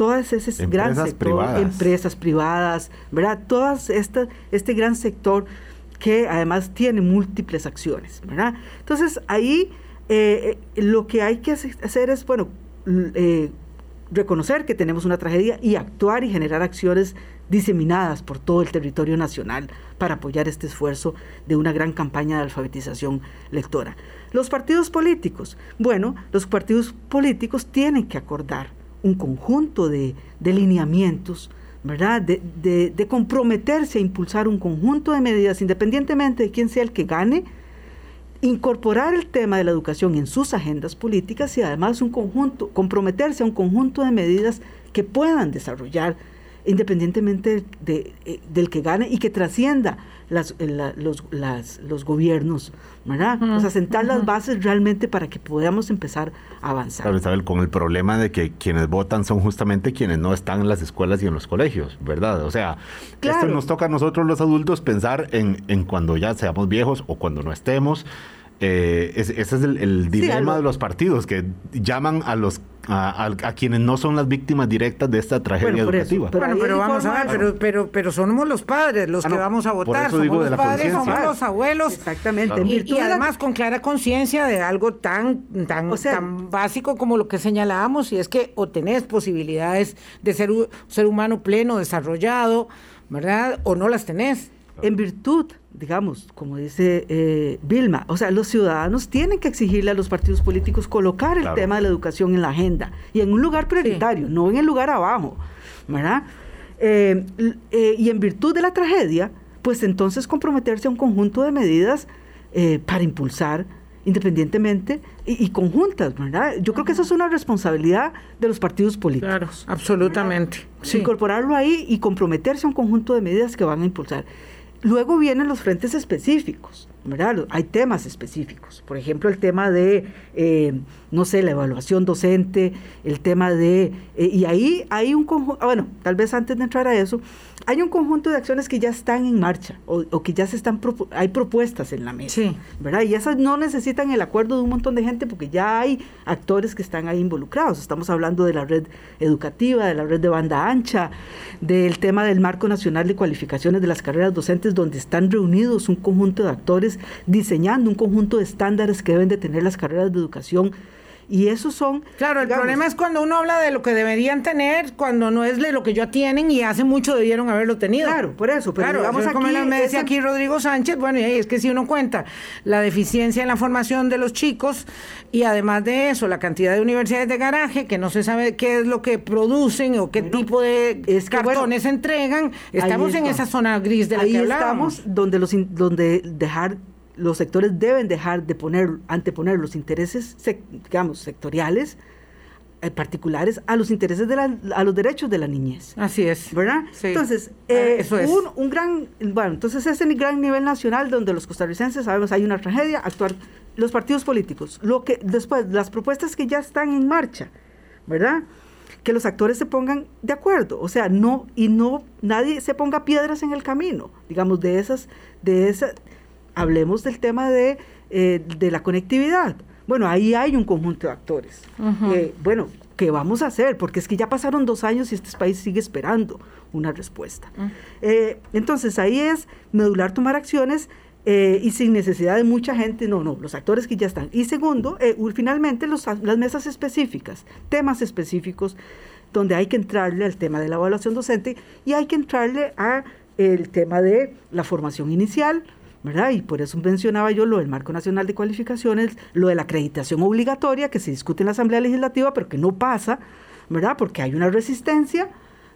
todas esas empresas gran sector, privadas. empresas privadas, ¿verdad? Todas este, este gran sector que además tiene múltiples acciones, ¿verdad? Entonces ahí eh, eh, lo que hay que hacer es, bueno, eh, reconocer que tenemos una tragedia y actuar y generar acciones diseminadas por todo el territorio nacional para apoyar este esfuerzo de una gran campaña de alfabetización lectora. Los partidos políticos, bueno, los partidos políticos tienen que acordar un conjunto de, lineamientos, ¿verdad? De, de, comprometerse a impulsar un conjunto de medidas, independientemente de quién sea el que gane, incorporar el tema de la educación en sus agendas políticas y además un conjunto, comprometerse a un conjunto de medidas que puedan desarrollar independientemente de, eh, del que gane y que trascienda las, eh, los, los gobiernos, ¿verdad? o sea, sentar las bases realmente para que podamos empezar a avanzar. Claro, Isabel, con el problema de que quienes votan son justamente quienes no están en las escuelas y en los colegios, ¿verdad? O sea, esto nos toca a nosotros los adultos pensar en, en cuando ya seamos viejos o cuando no estemos. Eh, ese es el, dilema de los partidos que llaman a los a, quienes no son las víctimas directas de esta tragedia educativa. pero bueno, pero vamos a ver, pero, pero, pero somos los padres los ah, que vamos a votar, somos los padres, somos los abuelos. Exactamente. Y, además con clara conciencia de algo tan, tan, tan básico como lo que señalábamos, y es que o tenés posibilidades de ser un ser humano pleno, desarrollado, ¿verdad? O no las tenés en virtud, digamos, como dice eh, Vilma, o sea, los ciudadanos tienen que exigirle a los partidos políticos colocar el tema de la educación en la agenda y en un lugar prioritario, no en el lugar abajo, ¿verdad? Eh, eh, y en virtud de la tragedia, pues entonces comprometerse a un conjunto de medidas para impulsar independientemente y, conjuntas, ¿verdad? Yo creo que eso es una responsabilidad de los partidos políticos. Claro, absolutamente. Incorporarlo ahí y comprometerse a un conjunto de medidas que van a impulsar. Luego vienen los frentes específicos, ¿verdad? Hay temas específicos. Por ejemplo, el tema de, eh, no sé, la evaluación docente, el tema de... Eh, y ahí hay un conjunto, ah, bueno, tal vez antes de entrar a eso, hay un conjunto de acciones que ya están en marcha o, que ya se están, hay propuestas en la mesa, sí. ¿verdad? Y esas no necesitan el acuerdo de un montón de gente porque ya hay actores que están ahí involucrados. Estamos hablando de la red educativa, de la red de banda ancha, del tema del marco nacional de cualificaciones de las carreras docentes, donde están reunidos un conjunto de actores diseñando un conjunto de estándares que deben de tener las carreras de educación y esos son... Claro, el problema es cuando uno habla de lo que deberían tener, cuando no es de lo que ya tienen y hace mucho debieron haberlo tenido. Claro, por eso. Pero claro, digamos como me decía aquí Rodrigo Sánchez, bueno, y es que si uno cuenta la deficiencia en la formación de los chicos y además de eso, la cantidad de universidades de garaje, que no se sabe qué es lo que producen o qué tipo de cartones entregan, estamos en esa zona gris de la ahí estamos donde, los, donde dejar los sectores deben dejar de poner, anteponer los intereses, digamos, sectoriales, eh, particulares, a los intereses de la, a los derechos de la niñez. Así es. ¿Verdad? Entonces, ah, eh, un, un, gran, bueno, entonces ese gran nivel nacional donde los costarricenses sabemos hay una tragedia, actuar los partidos políticos, lo que después, las propuestas que ya están en marcha, ¿verdad? que los actores se pongan de acuerdo, o sea, no y no nadie se ponga piedras en el camino, digamos de esas de esas hablemos del tema de, eh, de la conectividad. Bueno, ahí hay un conjunto de actores. Eh, bueno, ¿qué vamos a hacer? Porque es que ya pasaron dos años y este país sigue esperando una respuesta. Eh, entonces ahí es medular tomar acciones y sin necesidad de mucha gente, no, no, los actores que ya están. Y segundo, finalmente los, las mesas específicas, temas específicos donde hay que entrarle al tema de la evaluación docente y hay que entrarle a el tema de la formación inicial, ¿verdad? Y por eso mencionaba yo lo del Marco Nacional de Cualificaciones, lo de la acreditación obligatoria que se discute en la Asamblea Legislativa, pero que no pasa, ¿verdad? Porque hay una resistencia,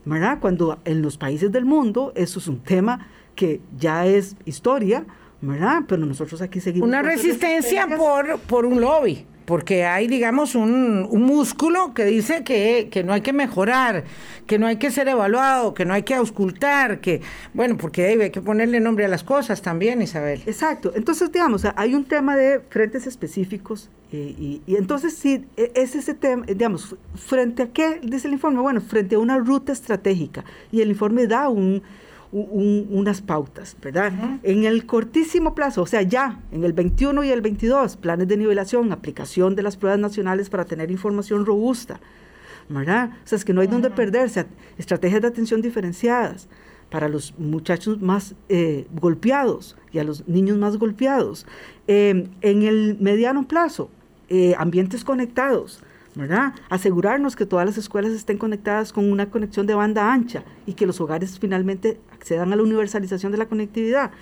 ¿verdad? Cuando en los países del mundo eso es un tema que ya es historia, ¿verdad? Pero nosotros aquí seguimos. Una resistencia por, por un lobby porque hay, digamos, un, un músculo que dice que, que, no hay que mejorar, que no hay que ser evaluado, que no hay que auscultar, que, bueno, porque hay que ponerle nombre a las cosas también, Isabel. Exacto. Entonces, digamos, hay un tema de frentes específicos eh, y, y, entonces sí, e, es ese tema, digamos, frente a qué dice el informe, bueno, frente a una ruta estratégica y el informe da un unas pautas, ¿verdad? En el cortísimo plazo, o sea, ya en el 21 y el 22, planes de nivelación, aplicación de las pruebas nacionales para tener información robusta, ¿verdad? O sea, es que no hay donde perderse, estrategias de atención diferenciadas para los muchachos más eh, golpeados y a los niños más golpeados. Em, en el mediano plazo, eh, ambientes conectados, ¿verdad? Asegurarnos que todas las escuelas estén conectadas con una conexión de banda ancha y que los hogares finalmente accedan a la universalización de la conectividad.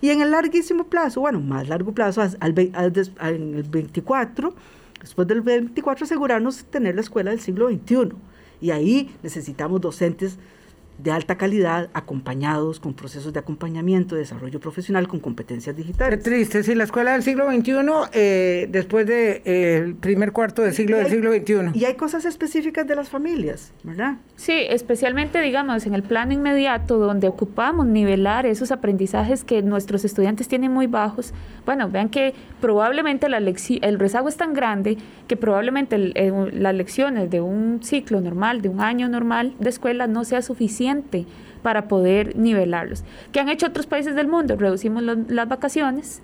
Y en el larguísimo plazo, bueno, más largo plazo, al, en el 24, después del 24 asegurarnos tener la escuela del siglo XXI. Y ahí necesitamos docentes de alta calidad, acompañados con procesos de acompañamiento, de desarrollo profesional, con competencias digitales. Qué triste, si la escuela del siglo XXI, eh, después del de, primer cuarto del siglo del siglo XXI. Y hay cosas específicas de las familias, ¿verdad? Sí, especialmente, digamos, en el plano inmediato, donde ocupamos nivelar esos aprendizajes que nuestros estudiantes tienen muy bajos. Bueno, vean que probablemente la el rezago es tan grande que probablemente eh, las lecciones de un ciclo normal, de un año normal de escuela, no sea suficiente para poder nivelarlos. ¿Qué han hecho otros países del mundo? Reducimos las vacaciones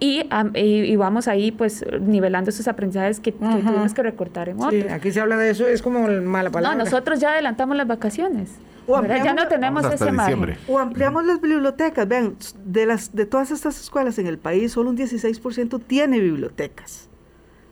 y, y, vamos ahí pues nivelando esos aprendizajes que, tuvimos que recortar en otros. Sí, aquí se habla de eso, es como mala palabra. No, nosotros ya adelantamos las vacaciones. ya no tenemos ese margen. O ampliamos las bibliotecas. Vean, de, las, de todas estas escuelas en el país, solo un 16% tiene bibliotecas.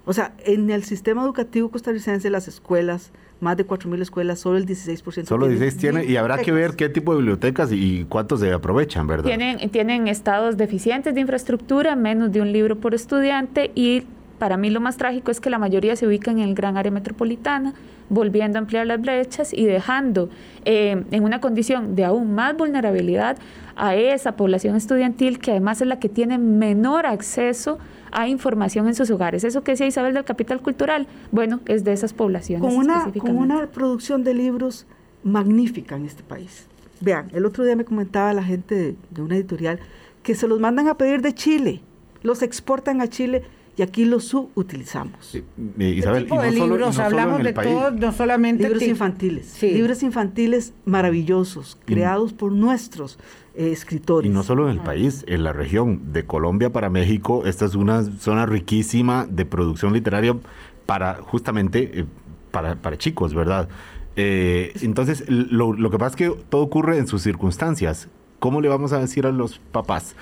O sea, en el sistema educativo costarricense, las escuelas más de 4.000 escuelas, solo el 16%. Solo 16 tiene, y habrá que ver qué tipo de bibliotecas y cuántos se aprovechan, ¿verdad? Tienen, tienen estados deficientes de infraestructura, menos de un libro por estudiante y Para mí lo más trágico es que la mayoría se ubican en el gran área metropolitana, volviendo a ampliar las brechas y dejando eh, en una condición de aún más vulnerabilidad a esa población estudiantil que además es la que tiene menor acceso a información en sus hogares. Eso que decía Isabel del capital cultural, bueno, es de esas poblaciones. Con una, con una producción de libros magnífica en este país. Vean, el otro día me comentaba la gente de una editorial que se los mandan a pedir de Chile, los exportan a Chile y aquí los subutilizamos. Isabel, y no de libros? Hablamos de todos, no solamente... Libros infantiles, libros infantiles maravillosos, creados por nuestros eh, escritores. Y no solo en el país, en la región de Colombia para México, esta es una zona riquísima de producción literaria para justamente eh, para, para, chicos, ¿verdad? Eh, entonces, lo, lo que pasa es que todo ocurre en sus circunstancias. ¿Cómo le vamos a decir a los papás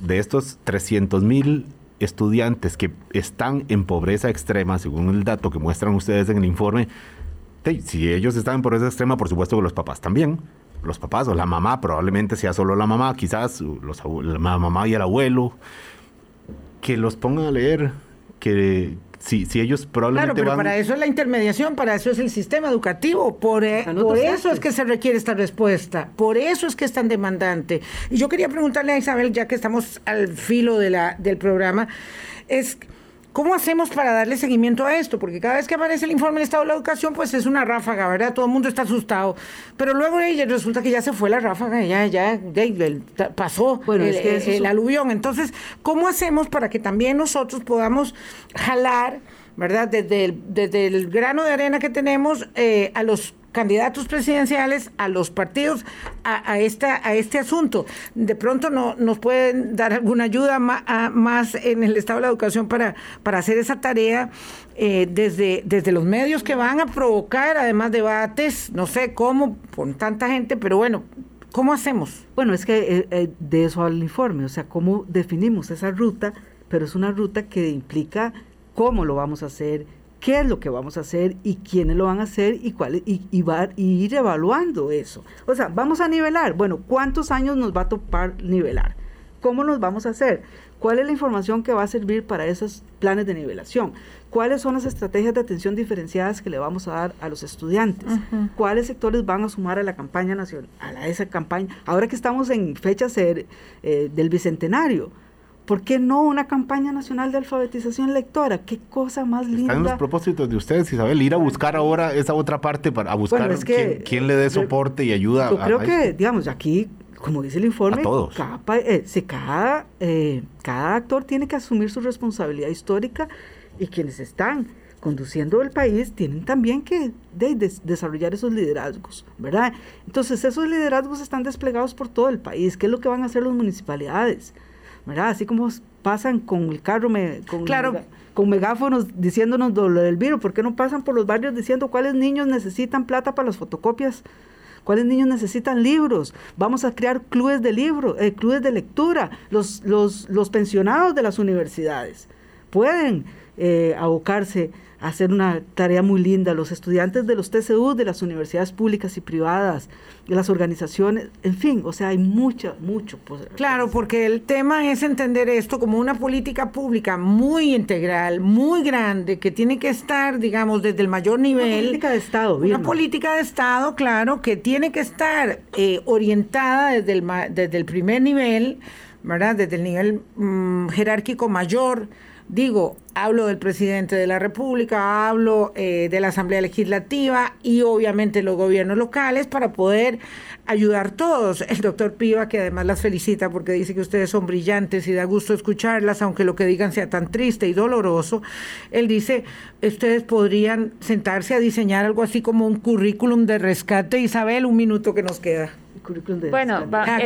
de estos 300 mil estudiantes que están en pobreza extrema, según el dato que muestran ustedes en el informe, si ellos están en pobreza extrema, por supuesto que los papás también. Los papás o la mamá, probablemente sea solo la mamá, quizás la mamá y el abuelo, que los pongan a leer, que, si, si ellos probablemente Claro, pero para eso es la intermediación, para eso es el sistema educativo, por, e, por eso es que se requiere esta respuesta, por eso es que es tan demandante. Y yo quería preguntarle a Isabel, ya que estamos al filo de la, del programa, es... ¿Cómo hacemos para darle seguimiento a esto? Porque cada vez que aparece el informe del Estado de la Educación, pues es una ráfaga, ¿verdad? Todo el mundo está asustado. Pero luego resulta que ya se fue la ráfaga, ya, ya, pasó el, aluvión. Entonces, ¿cómo hacemos para que también nosotros podamos jalar, ¿verdad? Desde el, desde el grano de arena que tenemos eh, a los candidatos presidenciales, a los partidos, a, esta, a este asunto. De pronto no, nos pueden dar alguna ayuda más, en el estado de la educación para, para hacer esa tarea eh, desde, desde los medios que van a provocar además debates, no sé cómo, con tanta gente, pero bueno, ¿cómo hacemos? Bueno, es que eh, eh, de eso al informe, o sea, cómo definimos esa ruta, pero es una ruta que implica cómo lo vamos a hacer, qué es lo que vamos a hacer y quiénes lo van a hacer y, cuál, y, y, ir evaluando eso. O sea, vamos a nivelar. Bueno, ¿cuántos años nos va a topar nivelar? ¿Cómo nos vamos a hacer? ¿Cuál es la información que va a servir para esos planes de nivelación? ¿Cuáles son las estrategias de atención diferenciadas que le vamos a dar a los estudiantes? ¿Cuáles sectores van a sumar a la campaña nacional, a esa campaña? Ahora que estamos en fechas eh, del bicentenario, ¿Por qué no una campaña nacional de alfabetización lectora? Qué cosa más linda. Están los propósitos de ustedes, Isabel, ir a buscar ahora esa otra parte para buscar quién, le dé soporte y ayuda. Yo creo que, digamos, aquí, como dice el informe, Cada, eh, cada, eh, cada actor tiene que asumir su responsabilidad histórica y quienes están conduciendo el país tienen también que desarrollar esos liderazgos, ¿verdad? Entonces esos liderazgos están desplegados por todo el país. ¿Qué es lo que van a hacer las municipalidades? ¿Verdad? Así como pasan con el carro, con, con megáfonos diciéndonos lo del virus, ¿por qué no pasan por los barrios diciendo cuáles niños necesitan plata para las fotocopias? ¿Cuáles niños necesitan libros? Vamos a crear clubes de libros, eh, clubes de lectura. Los, los, los pensionados de las universidades pueden eh, abocarse hacer una tarea muy linda. Los estudiantes de los TCU, de las universidades públicas y privadas, de las organizaciones, en fin, o sea, hay mucho, mucho. Claro, porque el tema es entender esto como una política pública muy integral, muy grande, que tiene que estar, digamos, desde el mayor nivel. Una política de Estado, Una política de Estado, claro, que tiene que estar eh, orientada desde el, desde el primer nivel, ¿verdad? Desde el nivel mm, jerárquico mayor Digo, hablo del presidente de la República, hablo eh, de la Asamblea Legislativa y obviamente los gobiernos locales para poder ayudar todos. El doctor Piva, que además las felicita porque dice que ustedes son brillantes y da gusto escucharlas, aunque lo que digan sea tan triste y doloroso, él dice, ustedes podrían sentarse a diseñar algo así como un currículum de rescate. Isabel, un minuto que nos queda bueno, ah,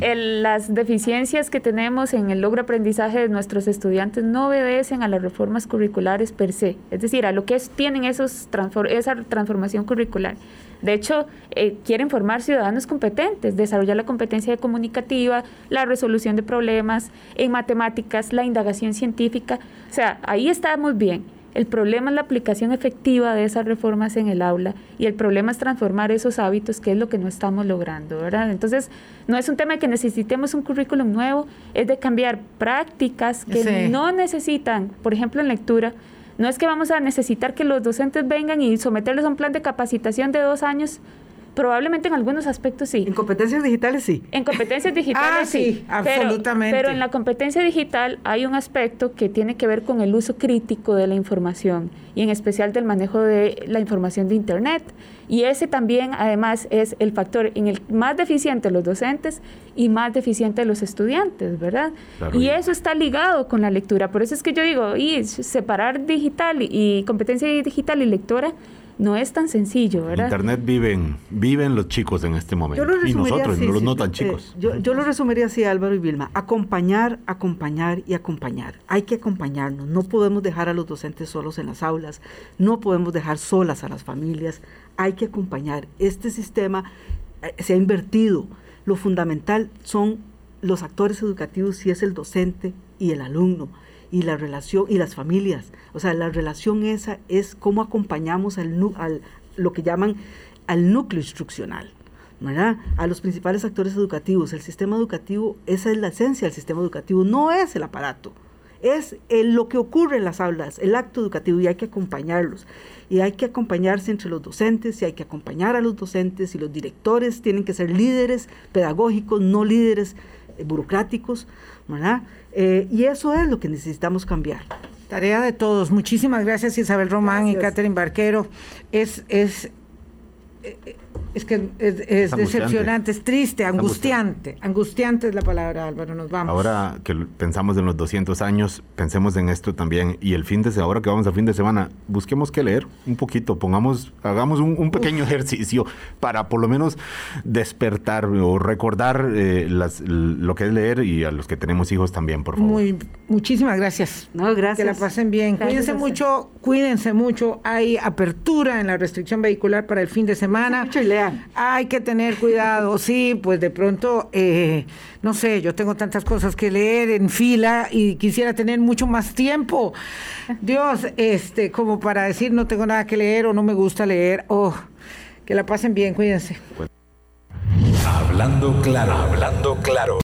[LAUGHS] las deficiencias que tenemos en el logro aprendizaje de nuestros estudiantes no obedecen a las reformas curriculares per se, es decir, a lo que tienen esos esa transformación curricular. De hecho, eh, quieren formar ciudadanos competentes, desarrollar la competencia comunicativa, la resolución de problemas, en matemáticas, la indagación científica. O sea, ahí estamos bien El problema es la aplicación efectiva de esas reformas en el aula y el problema es transformar esos hábitos, que es lo que no estamos logrando, ¿verdad? Entonces, no es un tema de que necesitemos un currículum nuevo, es de cambiar prácticas que no necesitan, por ejemplo, en lectura, no es que vamos a necesitar que los docentes vengan y someterles a un plan de capacitación de dos años Probablemente en algunos aspectos sí. En competencias digitales sí. En competencias [LAUGHS] digitales ah, sí, absolutamente. Pero en la competencia digital hay un aspecto que tiene que ver con el uso crítico de la información y en especial del manejo de la información de Internet. Y ese también, además, es el factor en el más deficiente de los docentes y más deficiente de los estudiantes, ¿verdad? y eso está ligado con la lectura. Por eso es que yo digo, y separar digital y competencia digital y lectora no es tan sencillo, ¿verdad? Internet viven, viven los chicos en este momento. y nosotros, no los no tan chicos. Eh, yo, yo, lo resumiría así, Álvaro y Vilma. Acompañar, acompañar y acompañar. Hay que acompañarnos. No podemos dejar a los docentes solos en las aulas. No podemos dejar solas a las familias. Hay que acompañar. Este sistema eh, se ha invertido. Lo fundamental son los actores educativos, si es el docente y el alumno y la relación y las familias. O sea, la relación esa es cómo acompañamos al, al lo que llaman al núcleo instruccional. ¿verdad? a los principales actores educativos. El sistema educativo, esa es la esencia del sistema educativo, no es el aparato, es lo que ocurre en las aulas, el acto educativo y hay que acompañarlos. Y hay que acompañarse entre los docentes y hay que acompañar a los docentes y los directores tienen que ser líderes pedagógicos, no líderes eh, burocráticos, ¿verdad? Eh, y eso es lo que necesitamos cambiar. Tarea de todos. Muchísimas gracias Isabel Román y Catherine Barquero. Es, es eh, es que es, decepcionante, es triste, angustiante. Angustiante es la palabra, Álvaro, nos vamos. Ahora que pensamos en los 200 años, pensemos en esto también. Y el fin de semana, ahora que vamos a fin de semana, busquemos que leer un poquito, pongamos, hagamos un, pequeño ejercicio para por lo menos despertar o recordar eh, las, lo que es leer y a los que tenemos hijos también, por favor. Muy, muchísimas gracias. No, gracias. Que la pasen bien. cuídense mucho, cuídense mucho. Hay apertura en la restricción vehicular para el fin de semana. Mucho y lea hay que tener cuidado, sí, pues de pronto, eh, no sé, yo tengo tantas cosas que leer en fila y quisiera tener mucho más tiempo. Dios, este, como para decir no tengo nada que leer o no me gusta leer, oh, que la pasen bien, cuídense. Hablando claro, hablando claro.